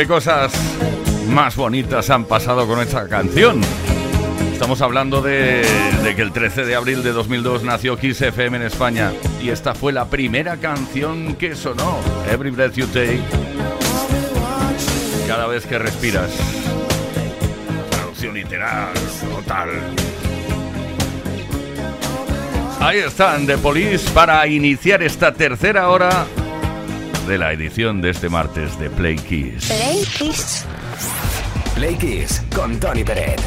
¿Qué cosas más bonitas han pasado con esta canción? Estamos hablando de, que el 13 de abril de 2002 nació Kiss FM en España y esta fue la primera canción que sonó, Every Breath You Take, cada vez que respiras. Traducción literal, total. Ahí están, The Police, para iniciar esta tercera hora de la edición de este martes de Play Kiss. Play Kiss. Play Kiss con Tony Peret.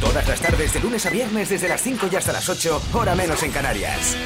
Todas las tardes de lunes a viernes desde las 5 y hasta las 8, hora menos en Canarias.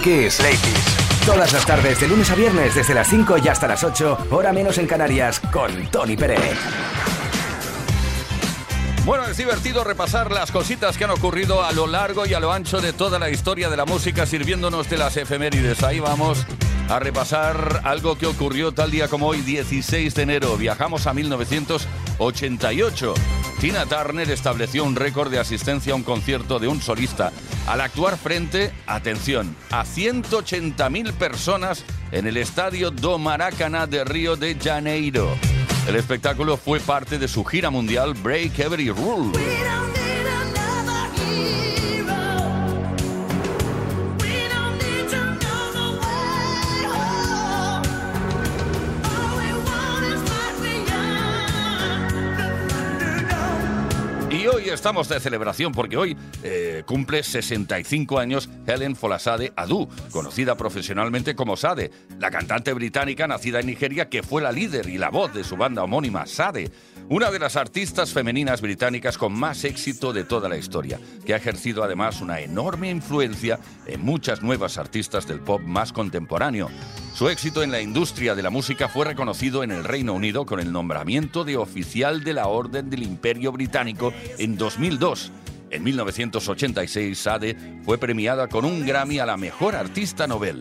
Play Kiss. Todas las tardes, de lunes a viernes, desde las 5 y hasta las 8, hora menos en Canarias, con Tony Pérez. Bueno, es divertido repasar las cositas que han ocurrido a lo largo y a lo ancho de toda la historia de la música, sirviéndonos de las efemérides. Ahí vamos a repasar algo que ocurrió tal día como hoy, 16 de enero. Viajamos a 1988. Tina Turner estableció un récord de asistencia a un concierto de un solista al actuar frente, atención, a 180.000 personas en el estadio do Maracanã de Río de Janeiro. El espectáculo fue parte de su gira mundial Break Every Rule. Estamos de celebración porque hoy eh, cumple 65 años Helen Folasade Adu, conocida profesionalmente como Sade, la cantante británica nacida en Nigeria que fue la líder y la voz de su banda homónima Sade, una de las artistas femeninas británicas con más éxito de toda la historia, que ha ejercido además una enorme influencia en muchas nuevas artistas del pop más contemporáneo. Su éxito en la industria de la música fue reconocido en el Reino Unido con el nombramiento de oficial de la Orden del Imperio Británico en 2002. En 1986, Sade fue premiada con un Grammy a la mejor artista novel.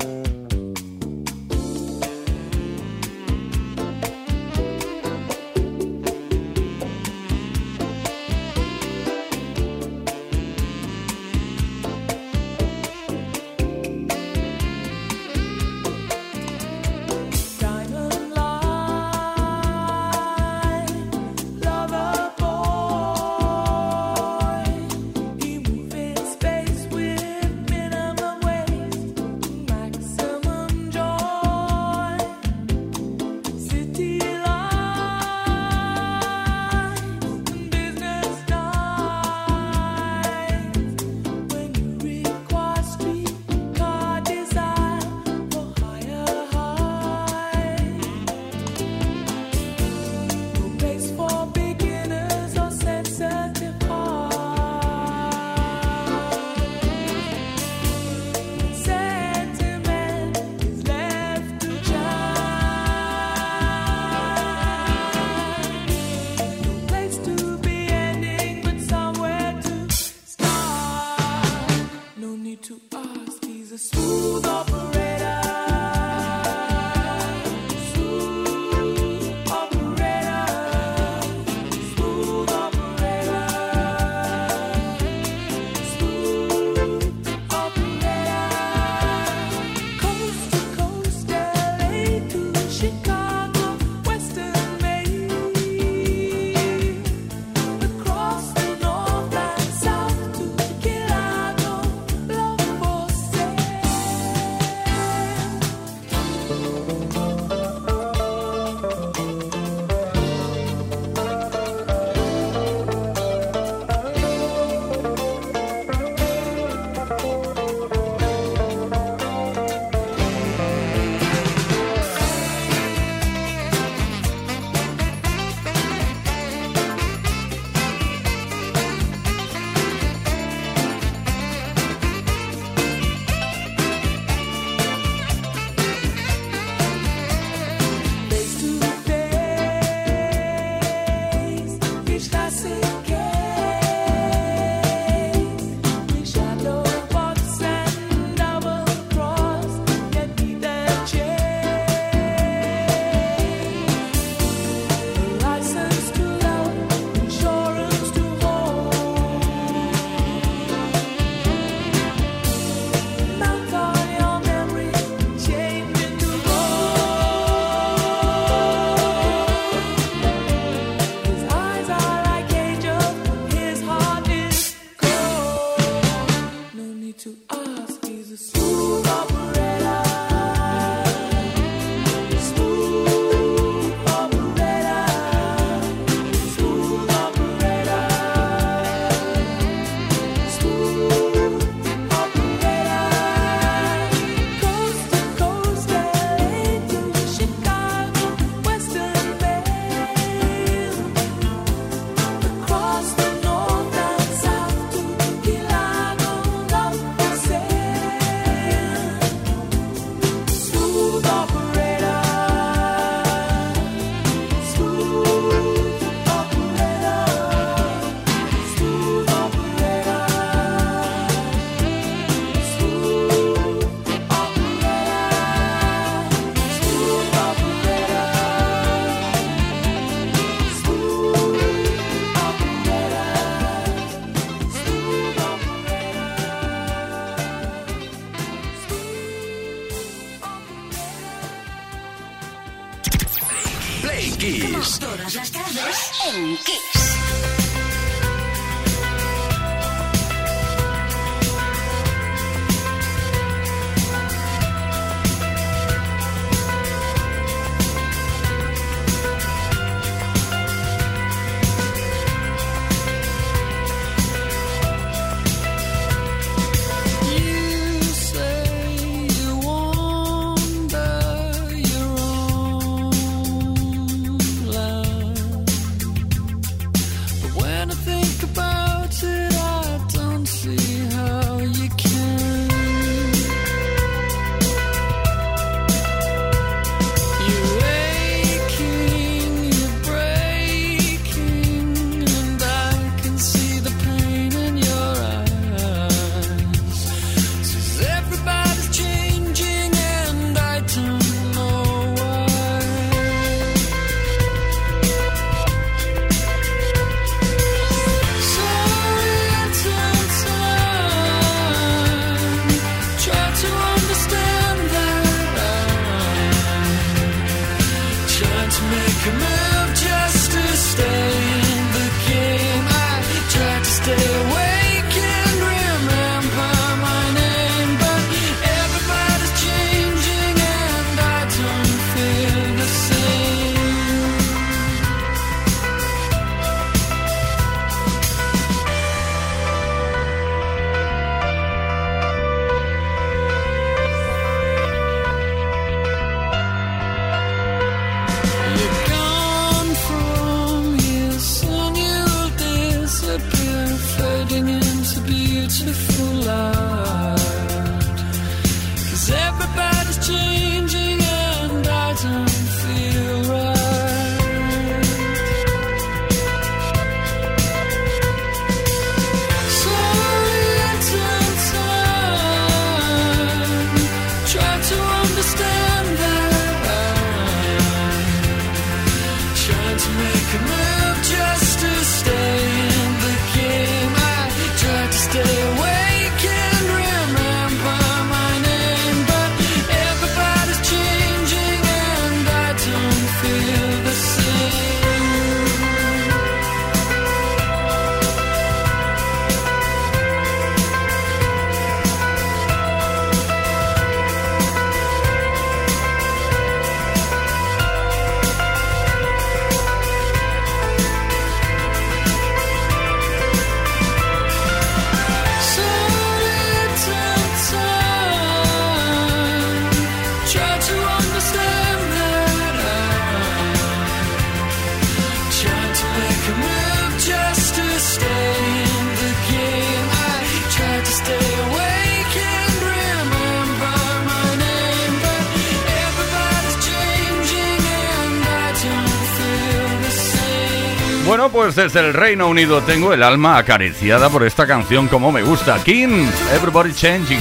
Desde el Reino Unido tengo el alma acariciada por esta canción como me gusta. King, Everybody Changing.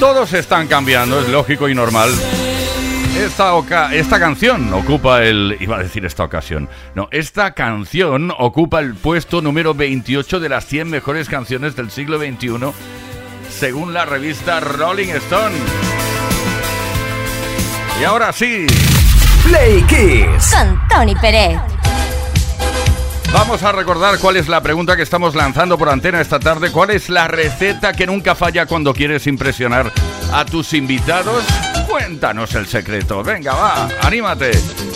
Todos están cambiando, es lógico y normal. Esta, oca- esta canción ocupa el... Iba a decir esta ocasión. No, esta canción ocupa el puesto número 28 de las 100 mejores canciones del siglo XXI, según la revista Rolling Stone. Y ahora sí, Play Kiss. Con Tony Pérez. Vamos a recordar cuál es la pregunta que estamos lanzando por antena esta tarde. ¿Cuál es la receta que nunca falla cuando quieres impresionar a tus invitados? Cuéntanos el secreto. Venga, va, anímate.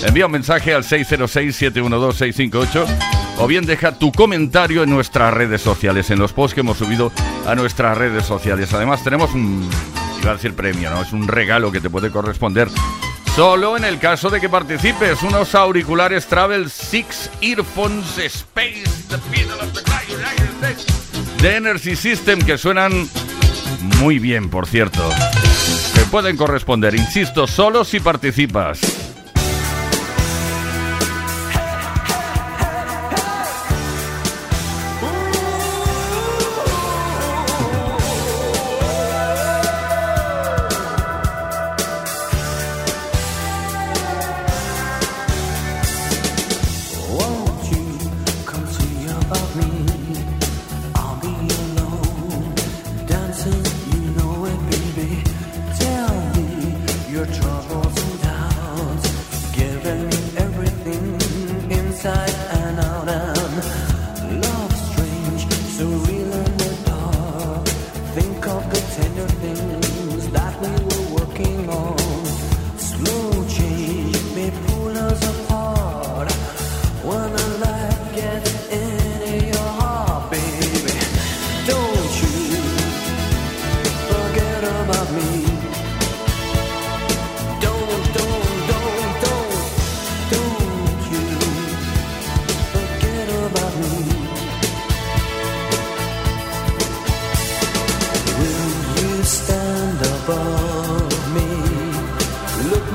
Envía un mensaje al 606-712-658 o bien deja tu comentario en nuestras redes sociales, en los posts que hemos subido a nuestras redes sociales. Además, tenemos un, iba a decir premio, ¿no? Es un regalo que te puede corresponder Solo en el caso de que participes, unos auriculares Travel 6 Earphones Space de Energy System que suenan muy bien, por cierto. Te pueden corresponder, insisto, solo si participas.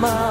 my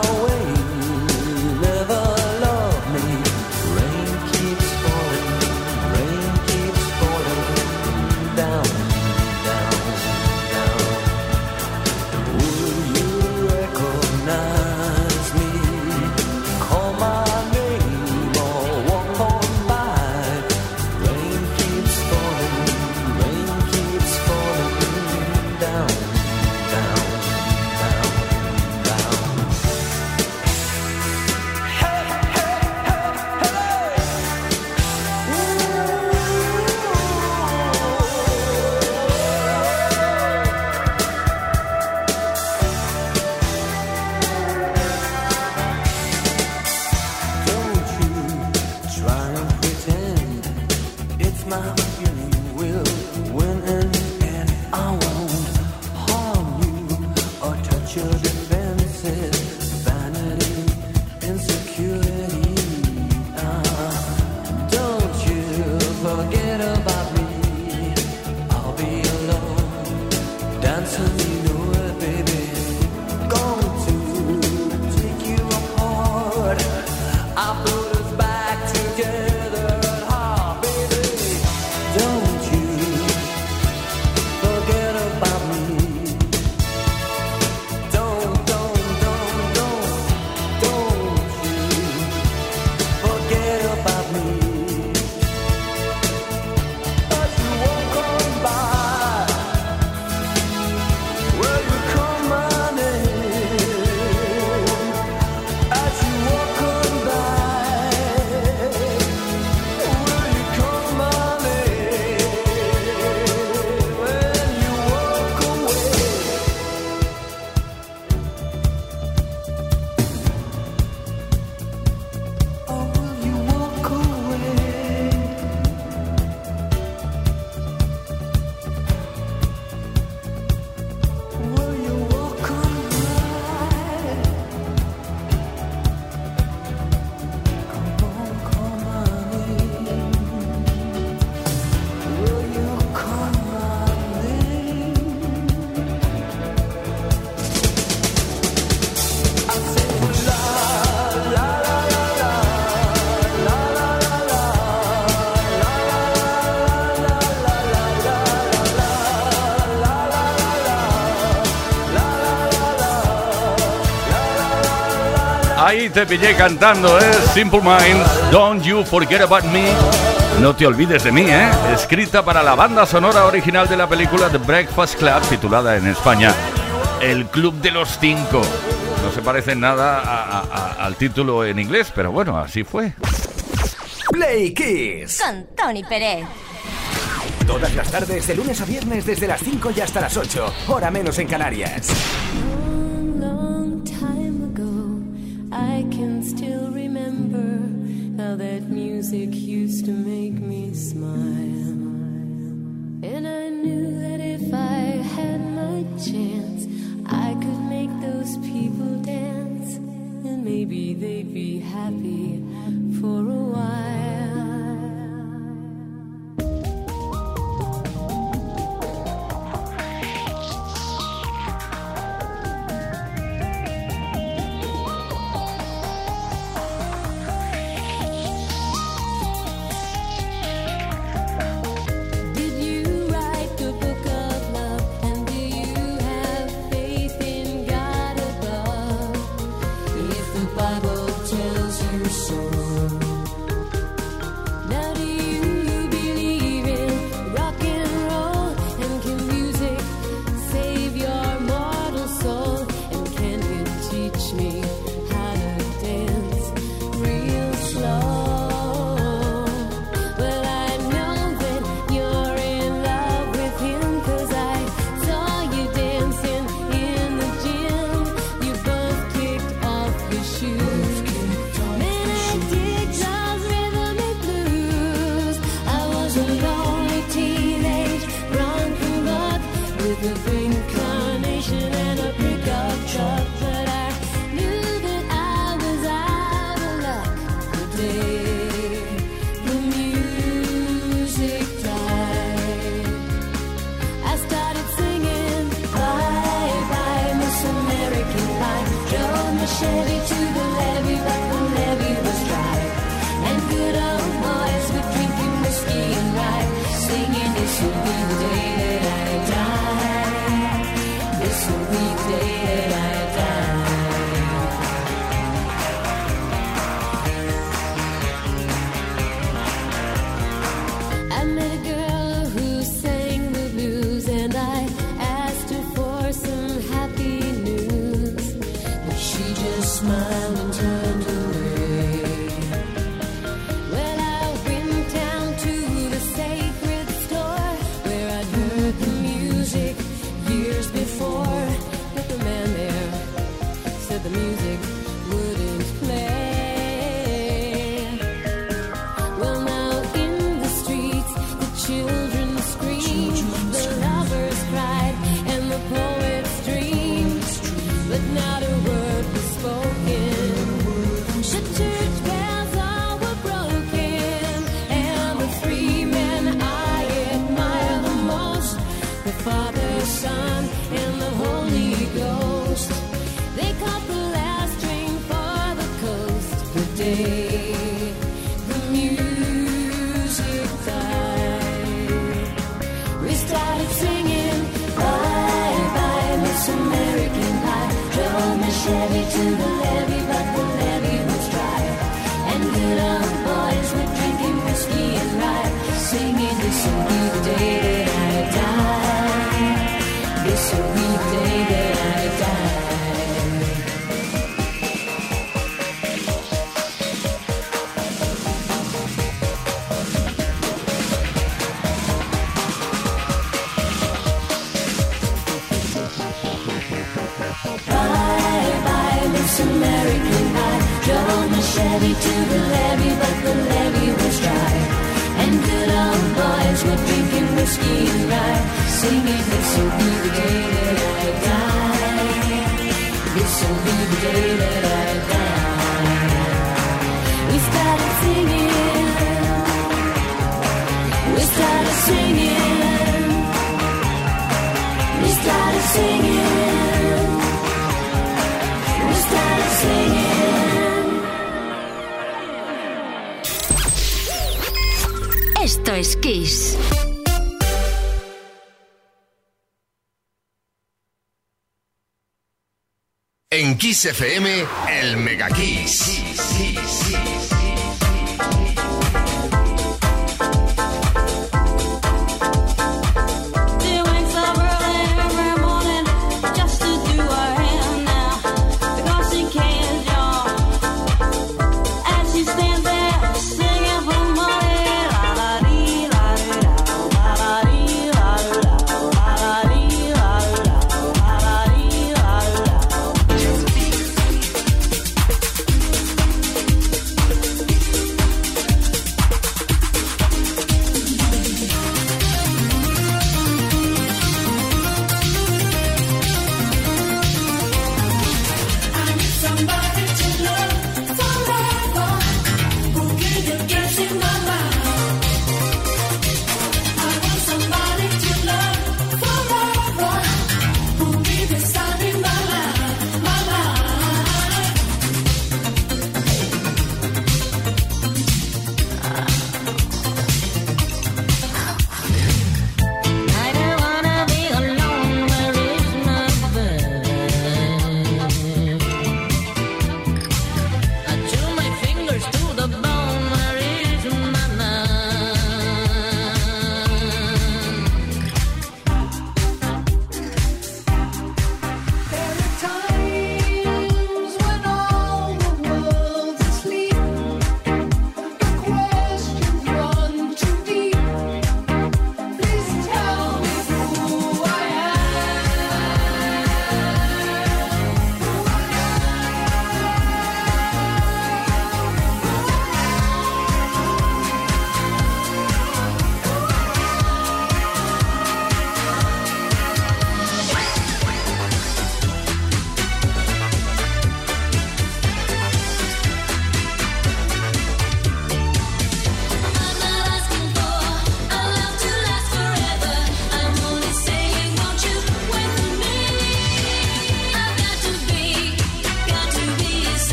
te pillé cantando, ¿eh? Simple Minds, Don't You Forget About Me. No te olvides de mí, ¿eh? Escrita para la banda sonora original de la película The Breakfast Club, titulada en España El Club de los Cinco. No se parece nada al título en inglés, pero bueno, así fue. Play Kiss. Con Tony Pérez. Todas las tardes, de lunes a viernes, desde las 5 y hasta las 8, hora menos en Canarias. happy American Pie, drove my Chevy to the levee, but the levee was dry. And good old boys were drinking whiskey and rye, singing, This'll be the day that I die. This'll be the day that I die. We started singing. We started singing. We started singing. En Kiss FM, el Mega Kiss. Kiss.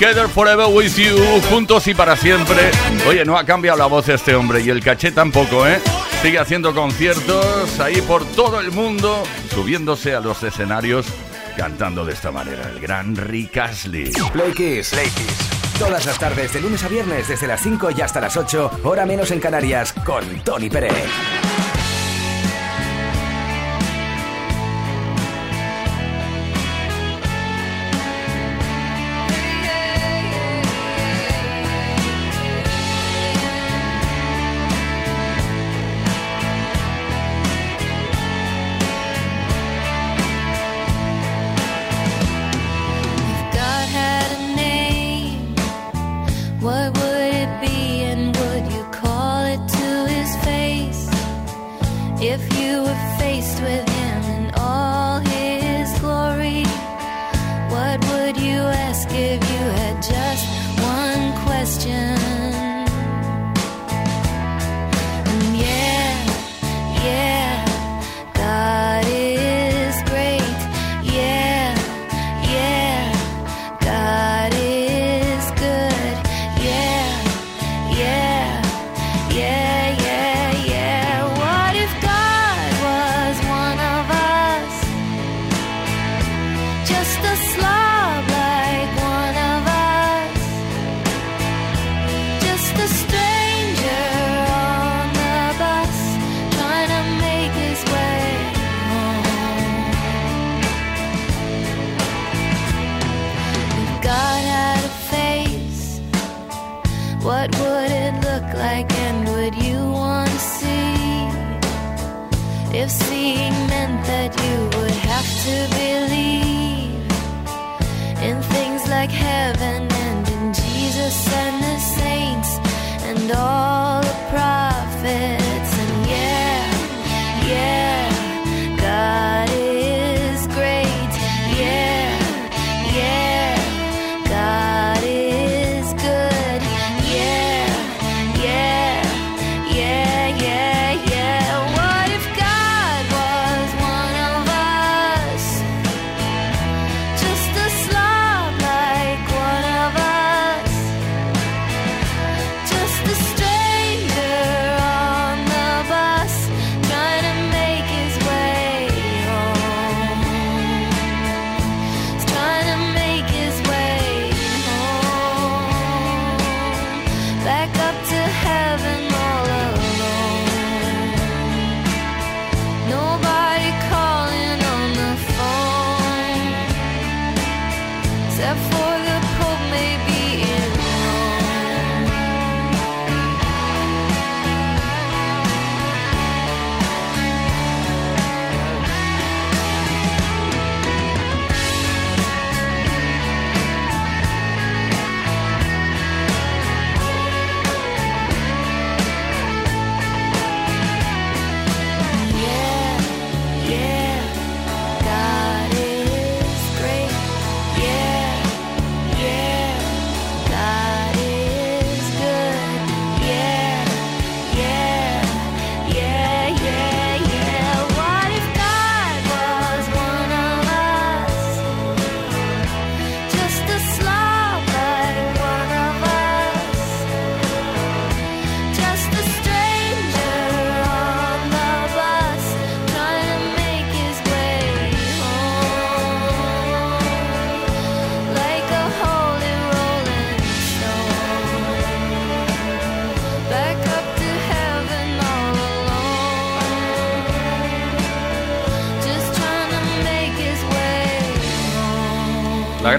Together Forever With You, juntos y para siempre. Oye, no ha cambiado la voz este hombre y el caché tampoco, ¿eh? Sigue haciendo conciertos ahí por todo el mundo, subiéndose a los escenarios, cantando de esta manera, el gran Rick Astley. Play Kiss. Todas las tardes, de lunes a viernes, desde las 5 y hasta las 8, hora menos en Canarias, con Tony Pérez. What would it look like and would you want to see? If seeing meant that you would have to believe in things like heaven and in Jesus and the saints and all.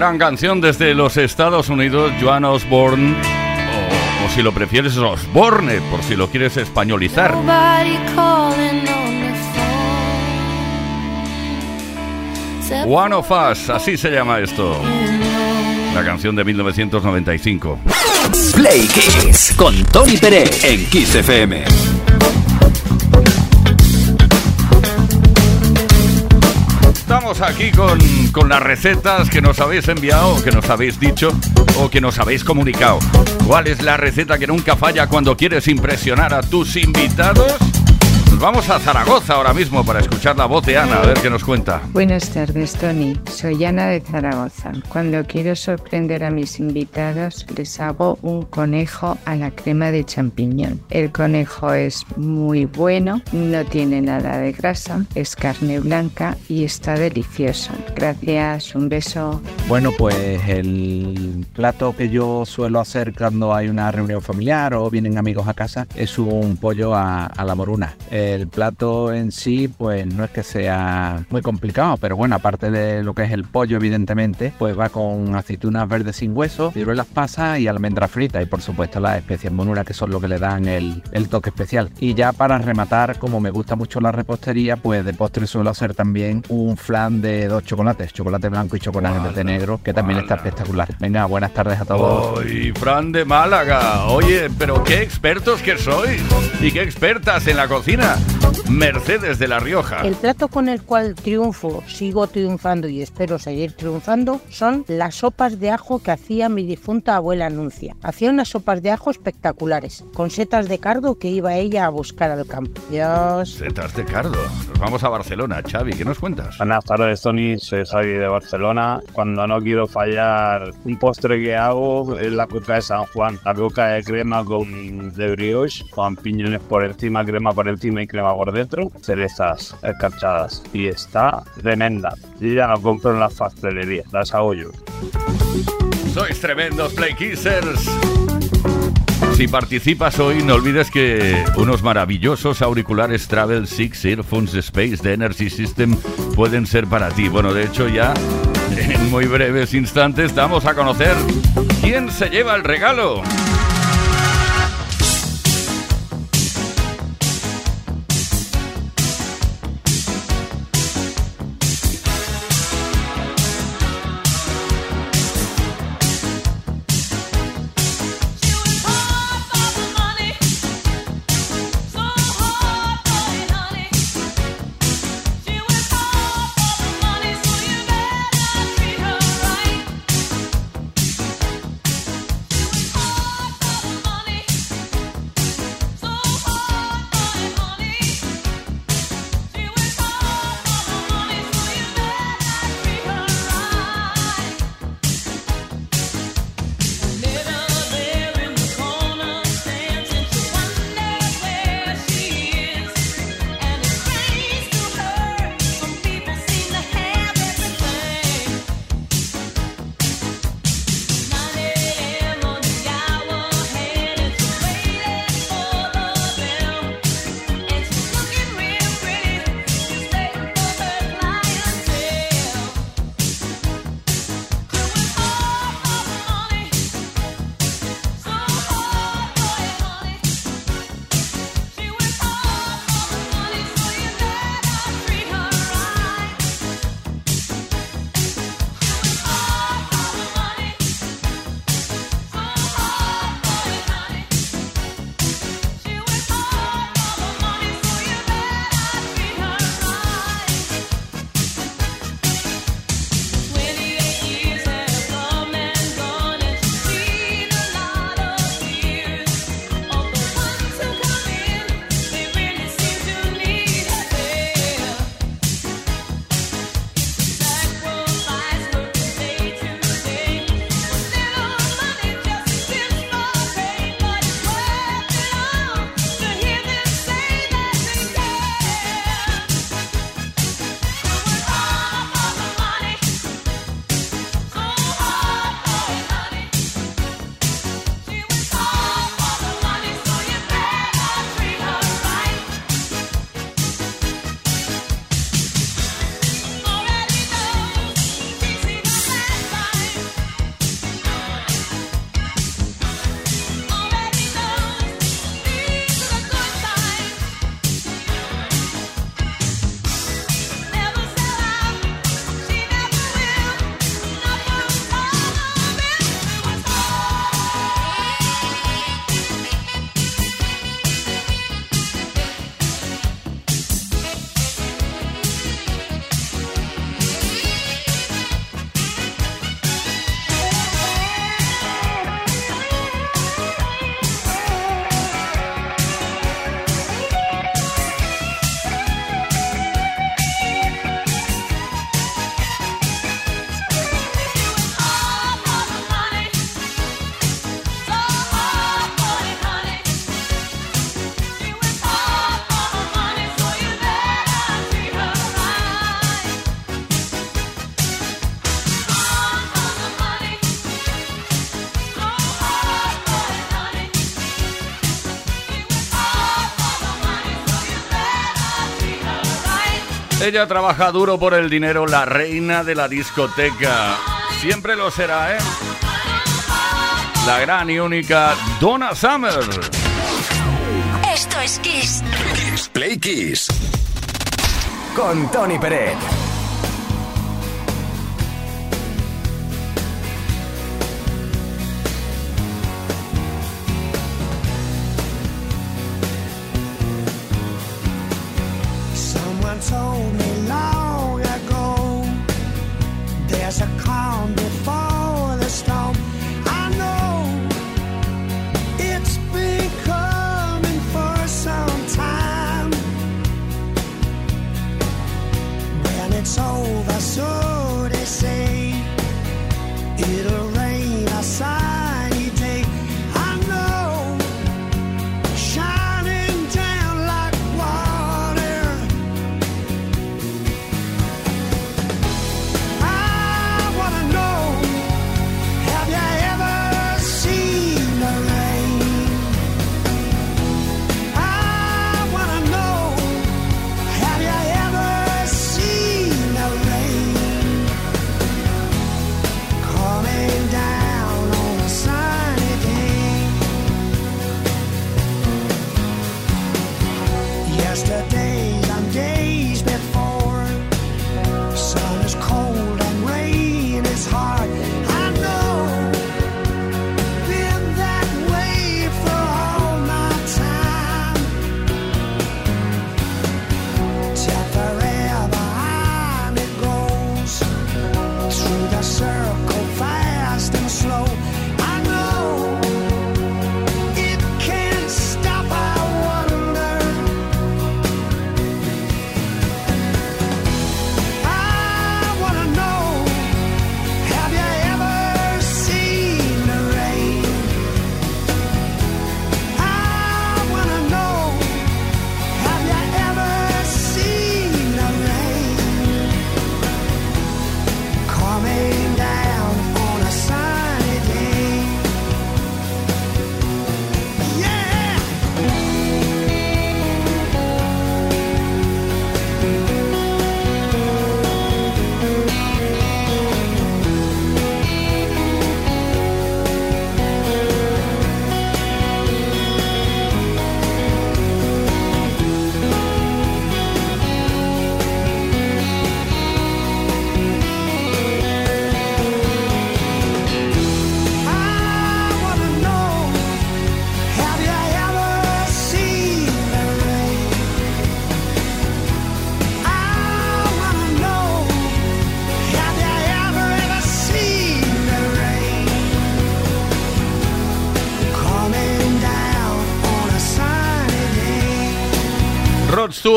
Gran canción desde los Estados Unidos, Joan Osborne, o, o si lo prefieres, Osborne, por si lo quieres españolizar. One of Us, así se llama esto. La canción de 1995. Play Kiss con Tony Pérez en Kiss FM. Aquí con, con las recetas que nos habéis enviado, que nos habéis dicho o que nos habéis comunicado. ¿Cuál es la receta que nunca falla cuando quieres impresionar a tus invitados? Nos vamos a Zaragoza ahora mismo para escuchar la voz de Ana, a ver qué nos cuenta. Buenas tardes, Tony. Soy Ana de Zaragoza. Cuando quiero sorprender a mis invitados, les hago un conejo a la crema de champiñón. El conejo es muy bueno, no tiene nada de grasa, es carne blanca y está delicioso. Gracias, un beso. Bueno, pues el plato que yo suelo hacer cuando hay una reunión familiar o vienen amigos a casa es un pollo a, a la moruna. El plato en sí, pues no es que sea muy complicado, pero bueno, aparte de lo que es el pollo, evidentemente, pues va con aceitunas verdes sin hueso, ciruelas pasas y almendra frita y por supuesto las especias moruna que son lo que le dan el, el toque especial. Y ya para rematar, como me gusta mucho la repostería, pues de postre suelo hacer también un flan de dos chocolates, chocolate blanco y chocolate negro, que también está espectacular. Venga, buenas tardes a todos. ¡Ay, Fran de Málaga! Oye, pero qué expertos que sois y qué expertas en la cocina. Mercedes de la Rioja. El plato con el cual triunfo, sigo triunfando y espero seguir triunfando son las sopas de ajo que hacía mi difunta abuela Anuncia. Hacía unas sopas de ajo espectaculares, con setas de cardo que iba ella a buscar al campo. Dios. Setas de cardo. Nos vamos a Barcelona. Xavi, ¿qué nos cuentas? Buenas tardes, Tony. Soy Xavi de Barcelona. Cuando no quiero fallar, un postre que hago es la coca de San Juan. La coca de crema con de brioche, con piñones por encima, crema por encima y crema por dentro, cerezas escarchadas. Y está tremenda. Yo ya la compro en las pastelerías, las hago yo. Sois tremendos Play Kissers. Si participas hoy, no olvides que unos maravillosos auriculares Travel 6 Earphones Space de Energy System pueden ser para ti. Bueno, de hecho ya en muy breves instantes damos a conocer quién se lleva el regalo. Ella trabaja duro por el dinero, la reina de la discoteca. Siempre lo será, ¿eh? La gran y única Donna Summer. Esto es Kiss. Kiss Play Kiss. Con Tony Peret.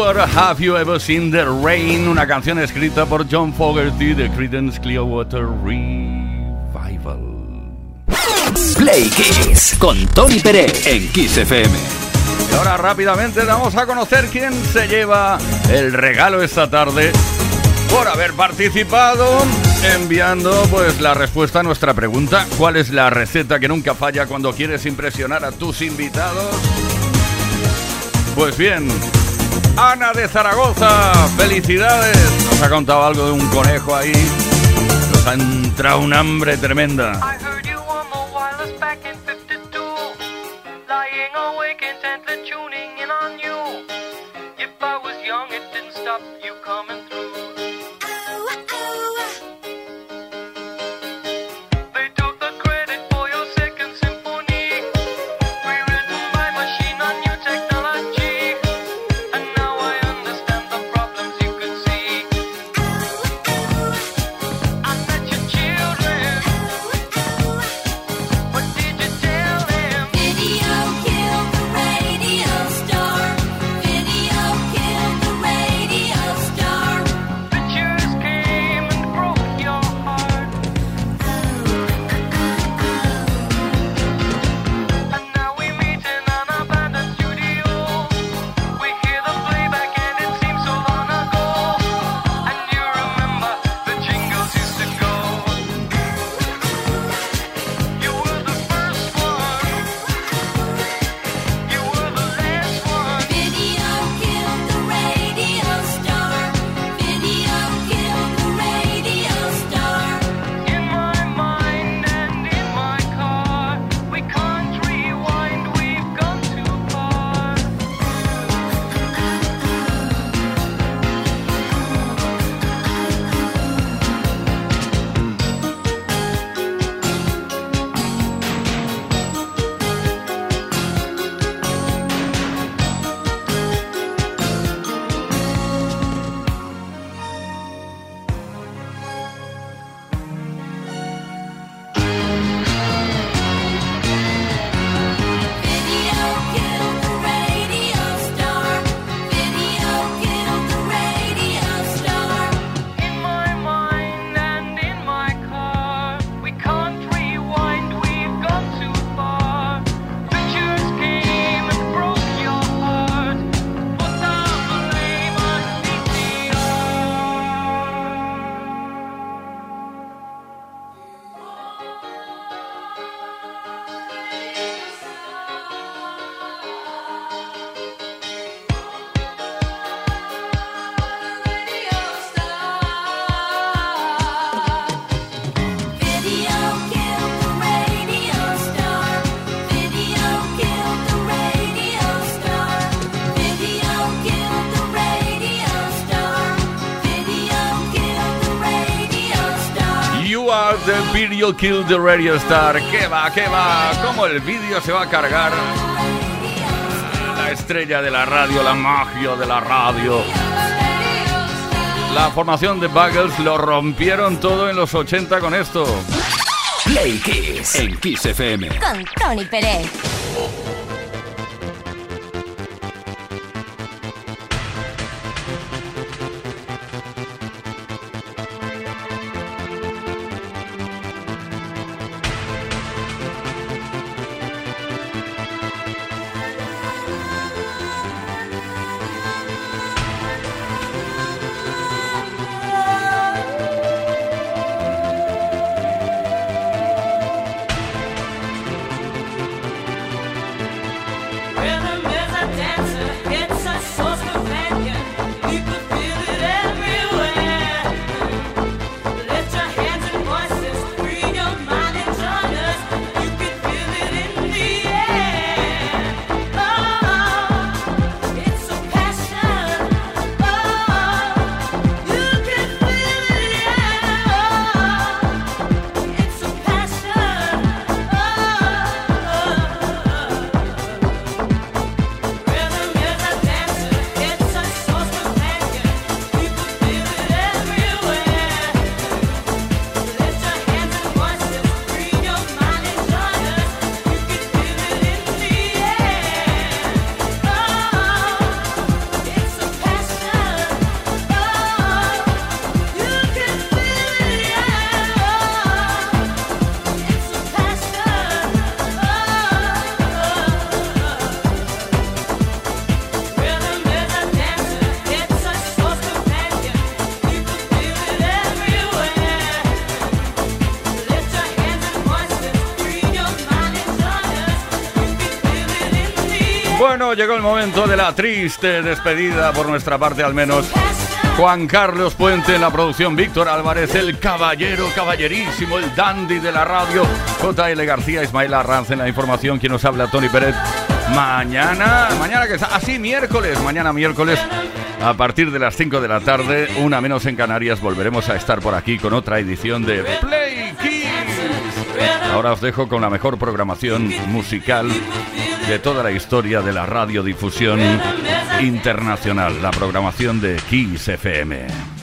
Stewart, Have You Ever Seen the Rain? Una canción escrita por John Fogerty de Creedence Clearwater Revival. Play Kiss. Con Tony Pérez en Kiss FM. Y ahora rápidamente vamos a conocer quién se lleva el regalo esta tarde por haber participado enviando pues la respuesta a nuestra pregunta ¿Cuál es la receta que nunca falla cuando quieres impresionar a tus invitados? Pues bien, Ana de Zaragoza, felicidades. Nos ha contado algo de un conejo ahí. Nos ha entrado un hambre tremenda. Kill the Radio Star. ¿Qué va? ¿Qué va? ¿Cómo el vídeo se va a cargar? La estrella de la radio, la magia de la radio. La formación de Buggles lo rompieron todo en los 80 con esto. Play Kiss en Kiss FM. Con Tony Pérez. Llegó el momento de la triste despedida, por nuestra parte al menos. Juan Carlos Puente en la producción, Víctor Álvarez, el caballero, caballerísimo, el dandy de la radio, JL García, Ismael Arranz en la información, quien nos habla, Tony Pérez. Mañana, mañana que está, así miércoles, mañana miércoles, a partir de las 5 de la tarde, una menos en Canarias, volveremos a estar por aquí con otra edición de Play Kiss. Ahora os dejo con la mejor programación musical de toda la historia de la radiodifusión internacional, la programación de Kiss FM.